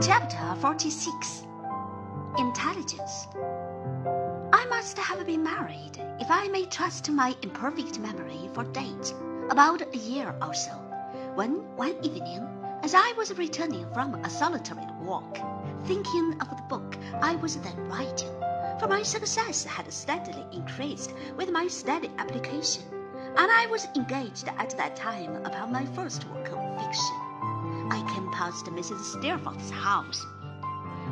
Chapter 46 Intelligence I must have been married, if I may trust my imperfect memory for dates, about a year or so, when one evening, as I was returning from a solitary walk, thinking of the book I was then writing, for my success had steadily increased with my steady application, and I was engaged at that time upon my first work of fiction. Past Mrs. Steerforth's house.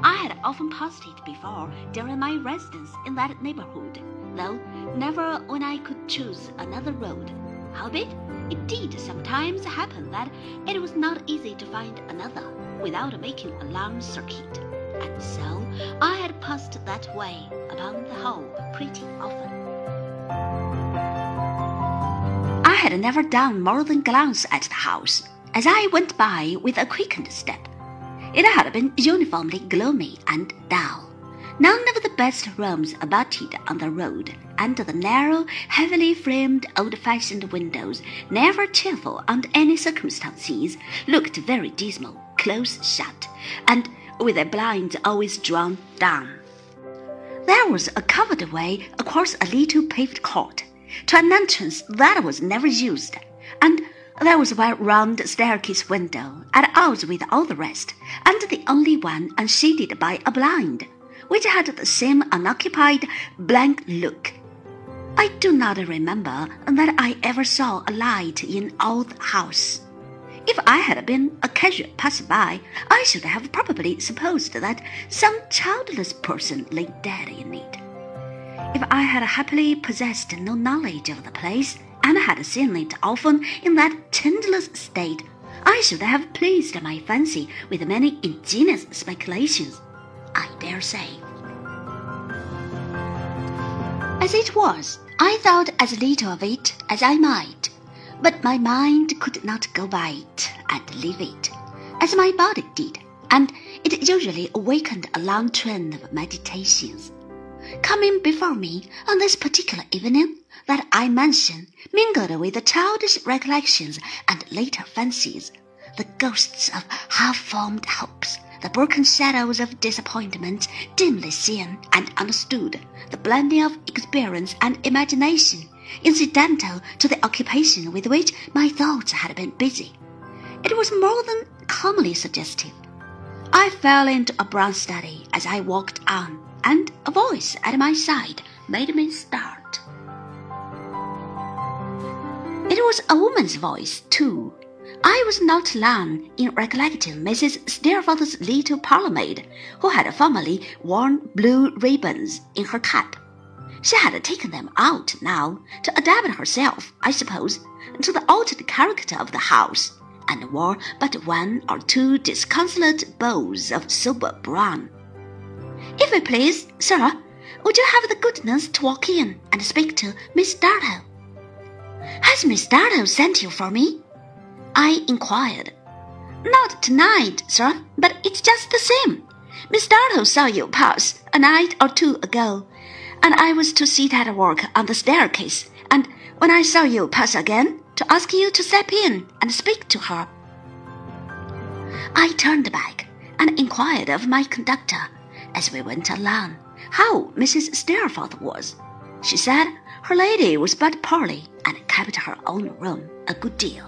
I had often passed it before during my residence in that neighborhood, though never when I could choose another road. Howbeit, it did sometimes happen that it was not easy to find another without making a long circuit, and so I had passed that way upon the whole pretty often. I had never done more than glance at the house as I went by with a quickened step. It had been uniformly gloomy and dull. None of the best rooms abutted on the road, and the narrow, heavily framed, old fashioned windows, never cheerful under any circumstances, looked very dismal, close shut, and with their blinds always drawn down. There was a covered way across a little paved court to an entrance that was never used, and there was one round staircase window at odds with all the rest, and the only one unshaded by a blind, which had the same unoccupied, blank look. I do not remember that I ever saw a light in all the house. If I had been a casual passer-by, I should have probably supposed that some childless person lay dead in it. If I had happily possessed no knowledge of the place, and had seen it often in that changeless state, I should have pleased my fancy with many ingenious speculations, I dare say. As it was, I thought as little of it as I might, but my mind could not go by it and leave it, as my body did, and it usually awakened a long train of meditations. Coming before me on this particular evening that I mention, mingled with the childish recollections and later fancies, the ghosts of half-formed hopes, the broken shadows of disappointment dimly seen and understood, the blending of experience and imagination, incidental to the occupation with which my thoughts had been busy. It was more than commonly suggestive. I fell into a brown study as I walked on, and a voice at my side made me start. It was a woman's voice, too. I was not long in recollecting Mrs. Steerforth's little parlour-maid, who had formerly worn blue ribbons in her cap. She had taken them out now to adapt herself, I suppose, to the altered character of the house, and wore but one or two disconsolate bows of sober brown. If you please, sir, would you have the goodness to walk in and speak to Miss Dartle? Has Miss Dartle sent you for me? I inquired. Not tonight, sir, but it's just the same. Miss Dartle saw you pass a night or two ago, and I was to sit at work on the staircase, and when I saw you pass again, to ask you to step in and speak to her. I turned back and inquired of my conductor as we went along how Mrs. Steerforth was. She said her lady was but poorly and kept her own room a good deal.